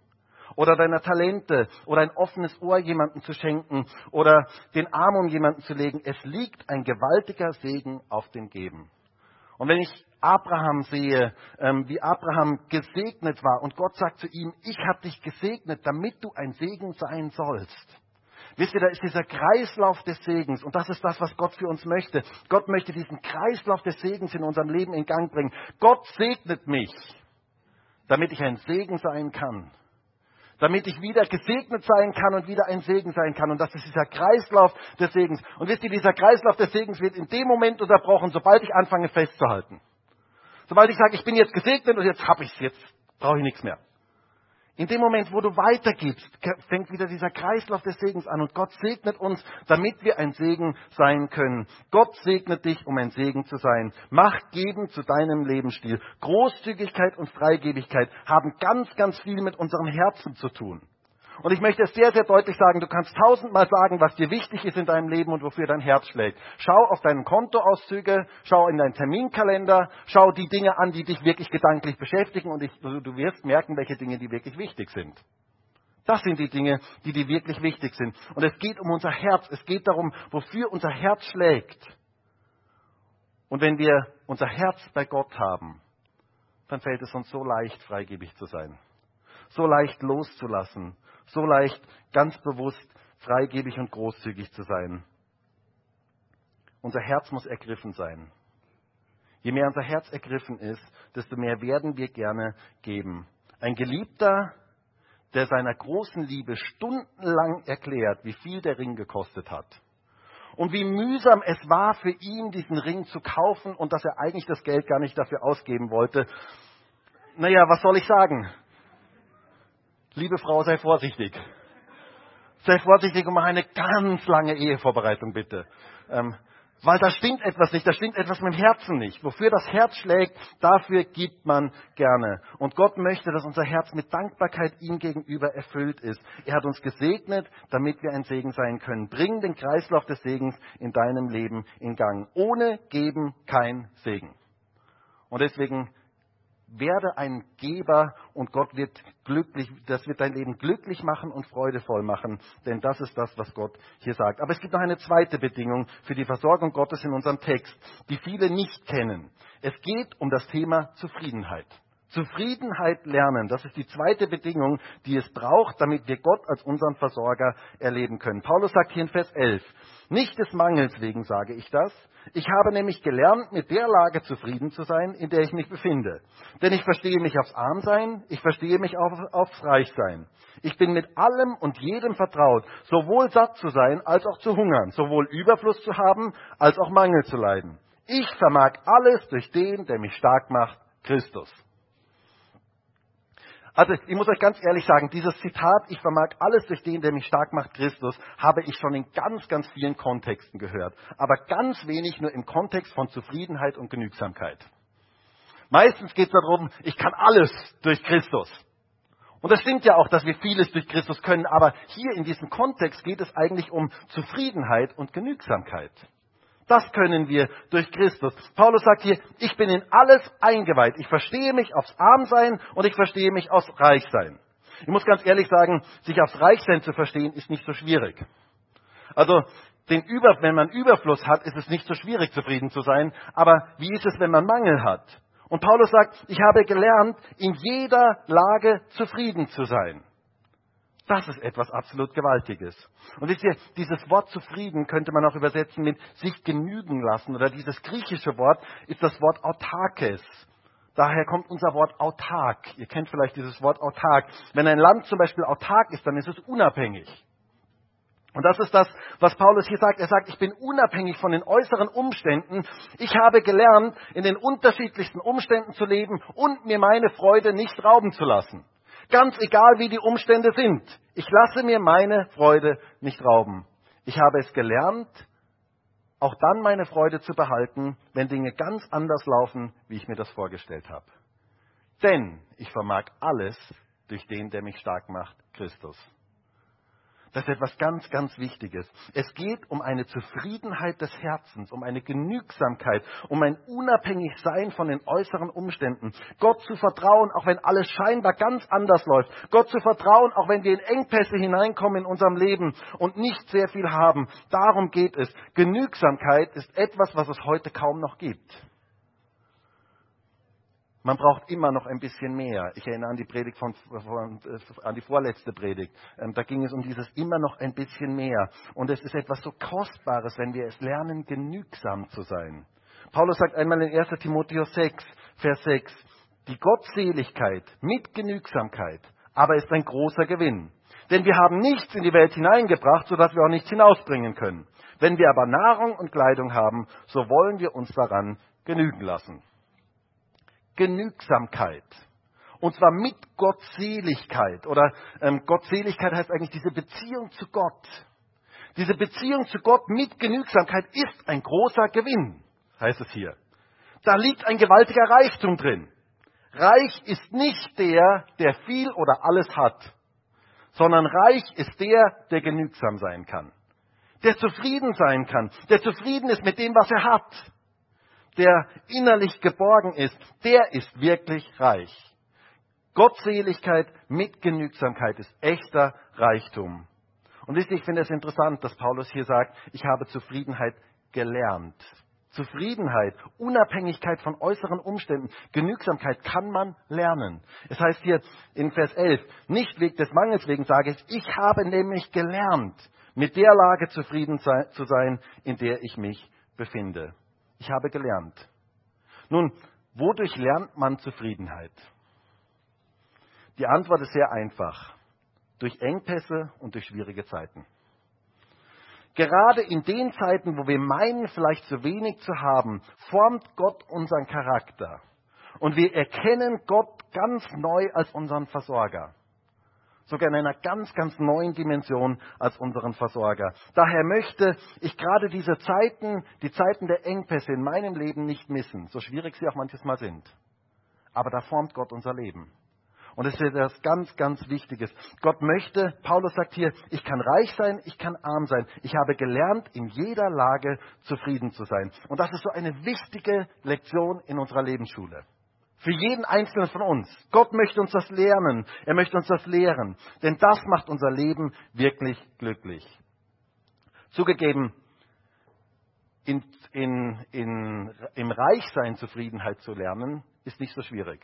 oder deiner Talente oder ein offenes Ohr jemandem zu schenken oder den Arm um jemanden zu legen. Es liegt ein gewaltiger Segen auf dem Geben. Und wenn ich Abraham sehe, ähm, wie Abraham gesegnet war und Gott sagt zu ihm, ich habe dich gesegnet, damit du ein Segen sein sollst. Wisst ihr, da ist dieser Kreislauf des Segens und das ist das, was Gott für uns möchte. Gott möchte diesen Kreislauf des Segens in unserem Leben in Gang bringen. Gott segnet mich, damit ich ein Segen sein kann damit ich wieder gesegnet sein kann und wieder ein Segen sein kann. Und das ist dieser Kreislauf des Segens. Und wisst ihr, dieser Kreislauf des Segens wird in dem Moment unterbrochen, sobald ich anfange festzuhalten. Sobald ich sage, ich bin jetzt gesegnet und jetzt habe ich es, jetzt brauche ich nichts mehr. In dem Moment, wo du weitergibst, fängt wieder dieser Kreislauf des Segens an und Gott segnet uns, damit wir ein Segen sein können. Gott segnet dich, um ein Segen zu sein. Mach geben zu deinem Lebensstil. Großzügigkeit und Freigebigkeit haben ganz, ganz viel mit unserem Herzen zu tun. Und ich möchte es sehr, sehr deutlich sagen, du kannst tausendmal sagen, was dir wichtig ist in deinem Leben und wofür dein Herz schlägt. Schau auf deinen Kontoauszüge, schau in deinen Terminkalender, schau die Dinge an, die dich wirklich gedanklich beschäftigen und ich, du wirst merken, welche Dinge die wirklich wichtig sind. Das sind die Dinge, die dir wirklich wichtig sind. Und es geht um unser Herz. Es geht darum, wofür unser Herz schlägt. Und wenn wir unser Herz bei Gott haben, dann fällt es uns so leicht, freigebig zu sein. So leicht loszulassen so leicht, ganz bewusst, freigebig und großzügig zu sein. Unser Herz muss ergriffen sein. Je mehr unser Herz ergriffen ist, desto mehr werden wir gerne geben. Ein Geliebter, der seiner großen Liebe stundenlang erklärt, wie viel der Ring gekostet hat. Und wie mühsam es war für ihn, diesen Ring zu kaufen und dass er eigentlich das Geld gar nicht dafür ausgeben wollte. Naja, was soll ich sagen? Liebe Frau, sei vorsichtig. Sei vorsichtig und mach eine ganz lange Ehevorbereitung bitte. Ähm, weil da stimmt etwas nicht, da stimmt etwas mit dem Herzen nicht. Wofür das Herz schlägt, dafür gibt man gerne. Und Gott möchte, dass unser Herz mit Dankbarkeit ihm gegenüber erfüllt ist. Er hat uns gesegnet, damit wir ein Segen sein können. Bring den Kreislauf des Segens in deinem Leben in Gang. Ohne Geben kein Segen. Und deswegen werde ein Geber und Gott wird glücklich, das wird dein Leben glücklich machen und freudevoll machen, denn das ist das, was Gott hier sagt. Aber es gibt noch eine zweite Bedingung für die Versorgung Gottes in unserem Text, die viele nicht kennen. Es geht um das Thema Zufriedenheit. Zufriedenheit lernen, das ist die zweite Bedingung, die es braucht, damit wir Gott als unseren Versorger erleben können. Paulus sagt hier in Vers 11, nicht des Mangels wegen sage ich das, ich habe nämlich gelernt, mit der Lage zufrieden zu sein, in der ich mich befinde. Denn ich verstehe mich aufs Armsein, ich verstehe mich auf, aufs Reichsein. Ich bin mit allem und jedem vertraut, sowohl satt zu sein als auch zu hungern, sowohl Überfluss zu haben als auch Mangel zu leiden. Ich vermag alles durch den, der mich stark macht, Christus. Also ich muss euch ganz ehrlich sagen, dieses Zitat, ich vermag alles durch den, der mich stark macht, Christus, habe ich schon in ganz, ganz vielen Kontexten gehört. Aber ganz wenig nur im Kontext von Zufriedenheit und Genügsamkeit. Meistens geht es darum, ich kann alles durch Christus. Und das stimmt ja auch, dass wir vieles durch Christus können, aber hier in diesem Kontext geht es eigentlich um Zufriedenheit und Genügsamkeit. Das können wir durch Christus. Paulus sagt hier, ich bin in alles eingeweiht. Ich verstehe mich aufs Armsein und ich verstehe mich aufs Reichsein. Ich muss ganz ehrlich sagen, sich aufs Reichsein zu verstehen, ist nicht so schwierig. Also, Über, wenn man Überfluss hat, ist es nicht so schwierig, zufrieden zu sein. Aber wie ist es, wenn man Mangel hat? Und Paulus sagt, ich habe gelernt, in jeder Lage zufrieden zu sein. Das ist etwas absolut Gewaltiges. Und wisst ihr, dieses Wort zufrieden könnte man auch übersetzen mit sich genügen lassen. Oder dieses griechische Wort ist das Wort autarkes. Daher kommt unser Wort autark. Ihr kennt vielleicht dieses Wort autark. Wenn ein Land zum Beispiel autark ist, dann ist es unabhängig. Und das ist das, was Paulus hier sagt. Er sagt, ich bin unabhängig von den äußeren Umständen. Ich habe gelernt, in den unterschiedlichsten Umständen zu leben und mir meine Freude nicht rauben zu lassen. Ganz egal, wie die Umstände sind. Ich lasse mir meine Freude nicht rauben. Ich habe es gelernt, auch dann meine Freude zu behalten, wenn Dinge ganz anders laufen, wie ich mir das vorgestellt habe. Denn ich vermag alles durch den, der mich stark macht, Christus. Das ist etwas ganz, ganz Wichtiges. Es geht um eine Zufriedenheit des Herzens, um eine Genügsamkeit, um ein Unabhängigsein von den äußeren Umständen. Gott zu vertrauen, auch wenn alles scheinbar ganz anders läuft. Gott zu vertrauen, auch wenn wir in Engpässe hineinkommen in unserem Leben und nicht sehr viel haben. Darum geht es. Genügsamkeit ist etwas, was es heute kaum noch gibt. Man braucht immer noch ein bisschen mehr. Ich erinnere an die Predigt von, von an die vorletzte Predigt. Ähm, da ging es um dieses immer noch ein bisschen mehr. Und es ist etwas so Kostbares, wenn wir es lernen, genügsam zu sein. Paulus sagt einmal in 1 Timotheus 6, Vers 6, die Gottseligkeit mit Genügsamkeit aber ist ein großer Gewinn. Denn wir haben nichts in die Welt hineingebracht, sodass wir auch nichts hinausbringen können. Wenn wir aber Nahrung und Kleidung haben, so wollen wir uns daran genügen lassen. Genügsamkeit. Und zwar mit Gottseligkeit. Oder ähm, Gottseligkeit heißt eigentlich diese Beziehung zu Gott. Diese Beziehung zu Gott mit Genügsamkeit ist ein großer Gewinn, heißt es hier. Da liegt ein gewaltiger Reichtum drin. Reich ist nicht der, der viel oder alles hat, sondern reich ist der, der genügsam sein kann, der zufrieden sein kann, der zufrieden ist mit dem, was er hat, der innerlich geborgen ist, der ist wirklich reich. Gottseligkeit mit Genügsamkeit ist echter Reichtum. Und wisst ihr, ich finde es interessant, dass Paulus hier sagt, ich habe Zufriedenheit gelernt. Zufriedenheit, Unabhängigkeit von äußeren Umständen, Genügsamkeit kann man lernen. Es heißt hier in Vers 11, nicht wegen des Mangels wegen sage ich, ich habe nämlich gelernt, mit der Lage zufrieden zu sein, in der ich mich befinde. Ich habe gelernt. Nun, wodurch lernt man Zufriedenheit? Die Antwort ist sehr einfach. Durch Engpässe und durch schwierige Zeiten. Gerade in den Zeiten, wo wir meinen, vielleicht zu wenig zu haben, formt Gott unseren Charakter. Und wir erkennen Gott ganz neu als unseren Versorger. Sogar in einer ganz, ganz neuen Dimension als unseren Versorger. Daher möchte ich gerade diese Zeiten, die Zeiten der Engpässe in meinem Leben nicht missen, so schwierig sie auch manches Mal sind. Aber da formt Gott unser Leben. Und es ist etwas ganz, ganz Wichtiges. Gott möchte, Paulus sagt hier, ich kann reich sein, ich kann arm sein. Ich habe gelernt, in jeder Lage zufrieden zu sein. Und das ist so eine wichtige Lektion in unserer Lebensschule. Für jeden Einzelnen von uns. Gott möchte uns das lernen. Er möchte uns das lehren. Denn das macht unser Leben wirklich glücklich. Zugegeben, in, in, in, im Reichsein Zufriedenheit zu lernen, ist nicht so schwierig.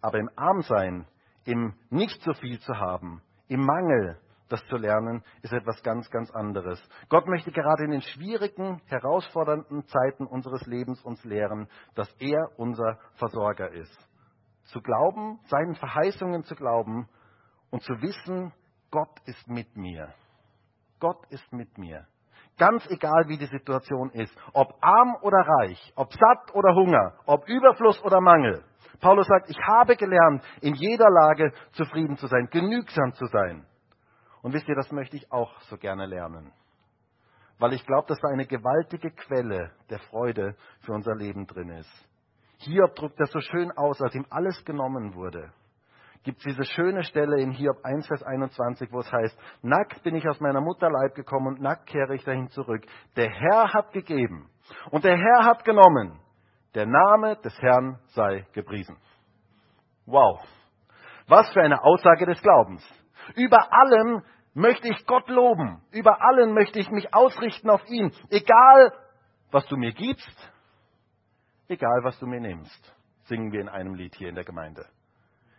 Aber im Armsein, im nicht so viel zu haben, im Mangel, das zu lernen, ist etwas ganz, ganz anderes. Gott möchte gerade in den schwierigen, herausfordernden Zeiten unseres Lebens uns lehren, dass er unser Versorger ist. Zu glauben, seinen Verheißungen zu glauben und zu wissen, Gott ist mit mir. Gott ist mit mir. Ganz egal, wie die Situation ist, ob arm oder reich, ob satt oder Hunger, ob Überfluss oder Mangel. Paulus sagt, ich habe gelernt, in jeder Lage zufrieden zu sein, genügsam zu sein. Und wisst ihr, das möchte ich auch so gerne lernen. Weil ich glaube, dass da eine gewaltige Quelle der Freude für unser Leben drin ist. Hiob drückt das so schön aus, als ihm alles genommen wurde. Gibt es diese schöne Stelle in Hiob 1, Vers 21, wo es heißt, nackt bin ich aus meiner Mutterleib gekommen und nackt kehre ich dahin zurück. Der Herr hat gegeben und der Herr hat genommen. Der Name des Herrn sei gepriesen. Wow. Was für eine Aussage des Glaubens. Über allem möchte ich Gott loben. Über allem möchte ich mich ausrichten auf ihn. Egal, was du mir gibst, egal, was du mir nimmst, singen wir in einem Lied hier in der Gemeinde.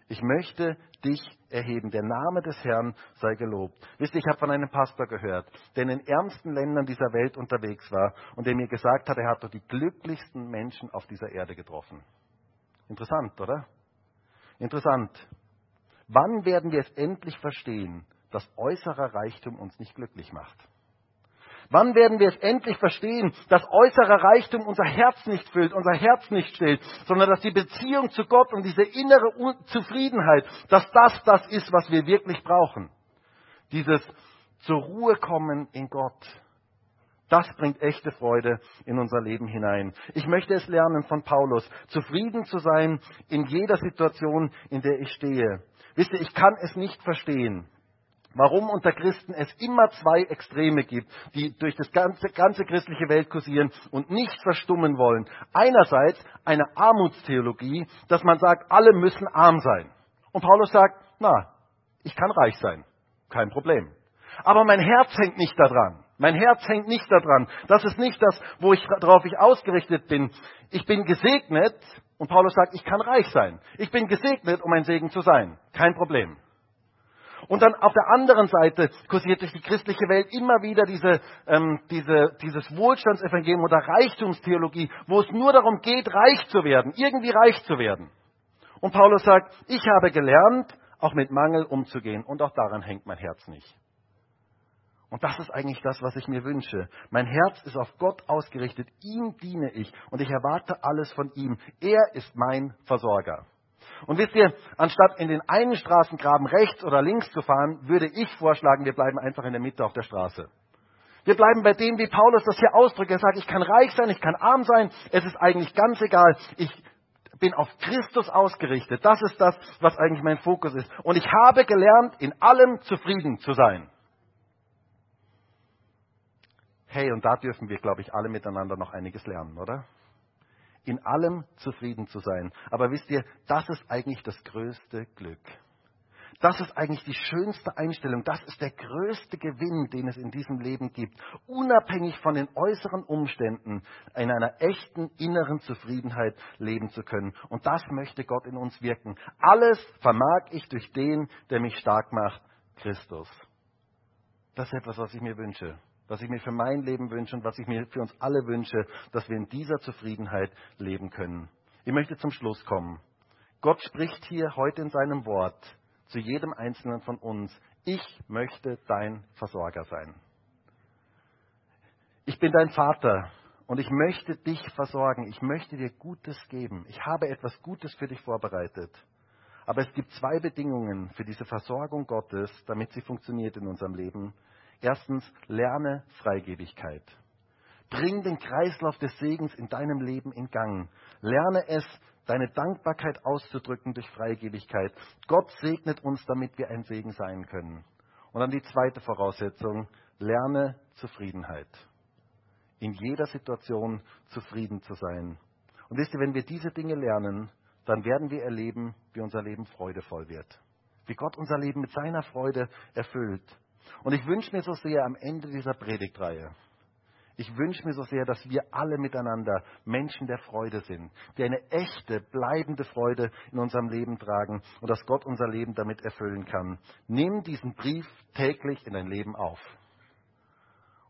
Ich möchte dich erheben. Der Name des Herrn sei gelobt. Wisst ihr, ich habe von einem Pastor gehört, der in den ärmsten Ländern dieser Welt unterwegs war und der mir gesagt hat, er hat doch die glücklichsten Menschen auf dieser Erde getroffen. Interessant, oder? Interessant. Wann werden wir es endlich verstehen, dass äußerer Reichtum uns nicht glücklich macht? Wann werden wir es endlich verstehen, dass äußerer Reichtum unser Herz nicht füllt, unser Herz nicht stillt, sondern dass die Beziehung zu Gott und diese innere Zufriedenheit, dass das das ist, was wir wirklich brauchen? Dieses zur Ruhe kommen in Gott. Das bringt echte Freude in unser Leben hinein. Ich möchte es lernen von Paulus, zufrieden zu sein in jeder Situation, in der ich stehe. Wisst ihr, ich kann es nicht verstehen, warum unter Christen es immer zwei Extreme gibt, die durch das ganze, ganze christliche Welt kursieren und nicht verstummen wollen. Einerseits eine Armutstheologie, dass man sagt, alle müssen arm sein. Und Paulus sagt, na, ich kann reich sein, kein Problem. Aber mein Herz hängt nicht daran. Mein Herz hängt nicht daran. Das ist nicht das, wo ich, darauf ich ausgerichtet bin. Ich bin gesegnet und Paulus sagt, ich kann reich sein. Ich bin gesegnet, um ein Segen zu sein. Kein Problem. Und dann auf der anderen Seite kursiert durch die christliche Welt immer wieder diese, ähm, diese, dieses Wohlstandsevangelium oder Reichtumstheologie, wo es nur darum geht, reich zu werden, irgendwie reich zu werden. Und Paulus sagt, ich habe gelernt, auch mit Mangel umzugehen und auch daran hängt mein Herz nicht. Und das ist eigentlich das, was ich mir wünsche. Mein Herz ist auf Gott ausgerichtet. Ihm diene ich und ich erwarte alles von ihm. Er ist mein Versorger. Und wisst ihr, anstatt in den einen Straßengraben rechts oder links zu fahren, würde ich vorschlagen, wir bleiben einfach in der Mitte auf der Straße. Wir bleiben bei dem, wie Paulus das hier ausdrückt. Er sagt, ich kann reich sein, ich kann arm sein, es ist eigentlich ganz egal. Ich bin auf Christus ausgerichtet. Das ist das, was eigentlich mein Fokus ist. Und ich habe gelernt, in allem zufrieden zu sein. Hey, und da dürfen wir, glaube ich, alle miteinander noch einiges lernen, oder? In allem zufrieden zu sein. Aber wisst ihr, das ist eigentlich das größte Glück. Das ist eigentlich die schönste Einstellung. Das ist der größte Gewinn, den es in diesem Leben gibt. Unabhängig von den äußeren Umständen in einer echten inneren Zufriedenheit leben zu können. Und das möchte Gott in uns wirken. Alles vermag ich durch den, der mich stark macht, Christus. Das ist etwas, was ich mir wünsche. Was ich mir für mein Leben wünsche und was ich mir für uns alle wünsche, dass wir in dieser Zufriedenheit leben können. Ich möchte zum Schluss kommen. Gott spricht hier heute in seinem Wort zu jedem Einzelnen von uns, ich möchte dein Versorger sein. Ich bin dein Vater und ich möchte dich versorgen. Ich möchte dir Gutes geben. Ich habe etwas Gutes für dich vorbereitet. Aber es gibt zwei Bedingungen für diese Versorgung Gottes, damit sie funktioniert in unserem Leben. Erstens, lerne Freigebigkeit. Bring den Kreislauf des Segens in deinem Leben in Gang. Lerne es, deine Dankbarkeit auszudrücken durch Freigebigkeit. Gott segnet uns, damit wir ein Segen sein können. Und dann die zweite Voraussetzung, lerne Zufriedenheit. In jeder Situation zufrieden zu sein. Und wisst ihr, wenn wir diese Dinge lernen, dann werden wir erleben, wie unser Leben freudevoll wird. Wie Gott unser Leben mit seiner Freude erfüllt. Und ich wünsche mir so sehr am Ende dieser Predigtreihe, ich wünsche mir so sehr, dass wir alle miteinander Menschen der Freude sind, die eine echte, bleibende Freude in unserem Leben tragen und dass Gott unser Leben damit erfüllen kann. Nimm diesen Brief täglich in dein Leben auf.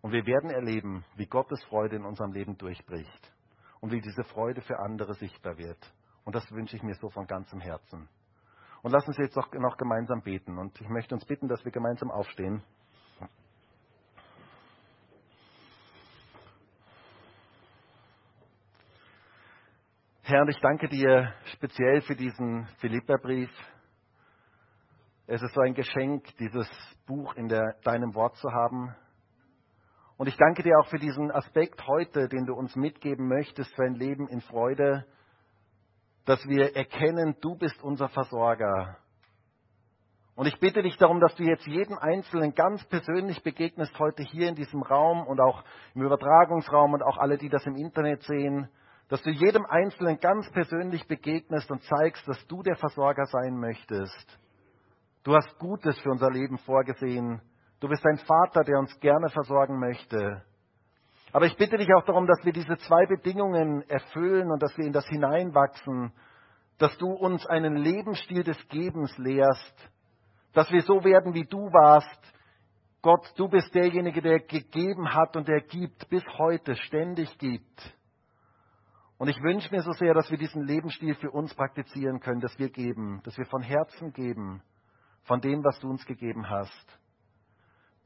Und wir werden erleben, wie Gottes Freude in unserem Leben durchbricht und wie diese Freude für andere sichtbar wird. Und das wünsche ich mir so von ganzem Herzen. Und lassen Sie jetzt noch, noch gemeinsam beten. Und ich möchte uns bitten, dass wir gemeinsam aufstehen. Herr, und ich danke dir speziell für diesen Philipperbrief. Es ist so ein Geschenk, dieses Buch in der, deinem Wort zu haben. Und ich danke dir auch für diesen Aspekt heute, den du uns mitgeben möchtest für ein Leben in Freude, dass wir erkennen, du bist unser Versorger. Und ich bitte dich darum, dass du jetzt jeden Einzelnen ganz persönlich begegnest heute hier in diesem Raum und auch im Übertragungsraum und auch alle, die das im Internet sehen dass du jedem Einzelnen ganz persönlich begegnest und zeigst, dass du der Versorger sein möchtest. Du hast Gutes für unser Leben vorgesehen. Du bist ein Vater, der uns gerne versorgen möchte. Aber ich bitte dich auch darum, dass wir diese zwei Bedingungen erfüllen und dass wir in das hineinwachsen, dass du uns einen Lebensstil des Gebens lehrst, dass wir so werden, wie du warst. Gott, du bist derjenige, der gegeben hat und der gibt, bis heute ständig gibt. Und ich wünsche mir so sehr, dass wir diesen Lebensstil für uns praktizieren können, dass wir geben, dass wir von Herzen geben, von dem, was du uns gegeben hast.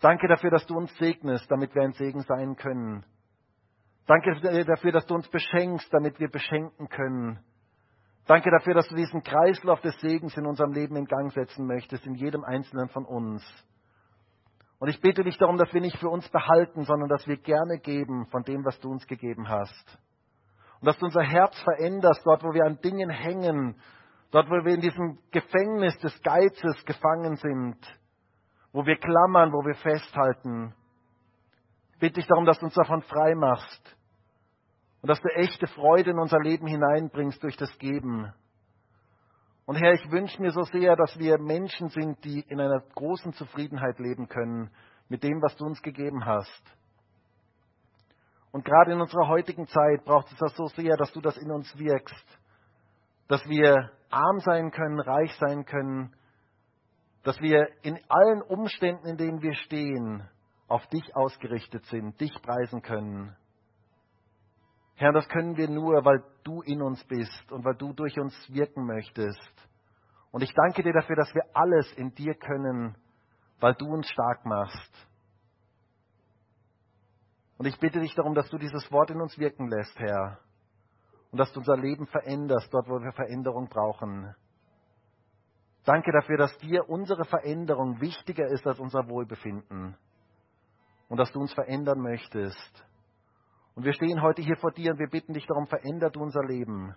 Danke dafür, dass du uns segnest, damit wir ein Segen sein können. Danke dafür, dass du uns beschenkst, damit wir beschenken können. Danke dafür, dass du diesen Kreislauf des Segens in unserem Leben in Gang setzen möchtest, in jedem Einzelnen von uns. Und ich bitte dich darum, dass wir nicht für uns behalten, sondern dass wir gerne geben von dem, was du uns gegeben hast. Und dass du unser Herz veränderst, dort, wo wir an Dingen hängen, dort, wo wir in diesem Gefängnis des Geizes gefangen sind, wo wir klammern, wo wir festhalten. Bitte ich darum, dass du uns davon frei machst und dass du echte Freude in unser Leben hineinbringst durch das Geben. Und Herr, ich wünsche mir so sehr, dass wir Menschen sind, die in einer großen Zufriedenheit leben können mit dem, was du uns gegeben hast. Und gerade in unserer heutigen Zeit braucht es das so sehr, dass du das in uns wirkst. Dass wir arm sein können, reich sein können. Dass wir in allen Umständen, in denen wir stehen, auf dich ausgerichtet sind, dich preisen können. Herr, das können wir nur, weil du in uns bist und weil du durch uns wirken möchtest. Und ich danke dir dafür, dass wir alles in dir können, weil du uns stark machst. Und ich bitte dich darum, dass du dieses Wort in uns wirken lässt, Herr. Und dass du unser Leben veränderst, dort, wo wir Veränderung brauchen. Danke dafür, dass dir unsere Veränderung wichtiger ist als unser Wohlbefinden und dass du uns verändern möchtest. Und wir stehen heute hier vor dir und wir bitten dich darum, veränder du unser Leben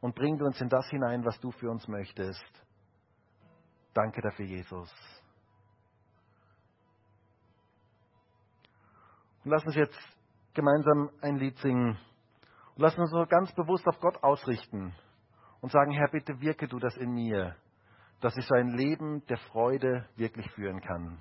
und bring uns in das hinein, was du für uns möchtest. Danke dafür, Jesus. Und lass uns jetzt gemeinsam ein Lied singen. Und lass uns so ganz bewusst auf Gott ausrichten und sagen, Herr, bitte wirke du das in mir, dass ich so ein Leben der Freude wirklich führen kann.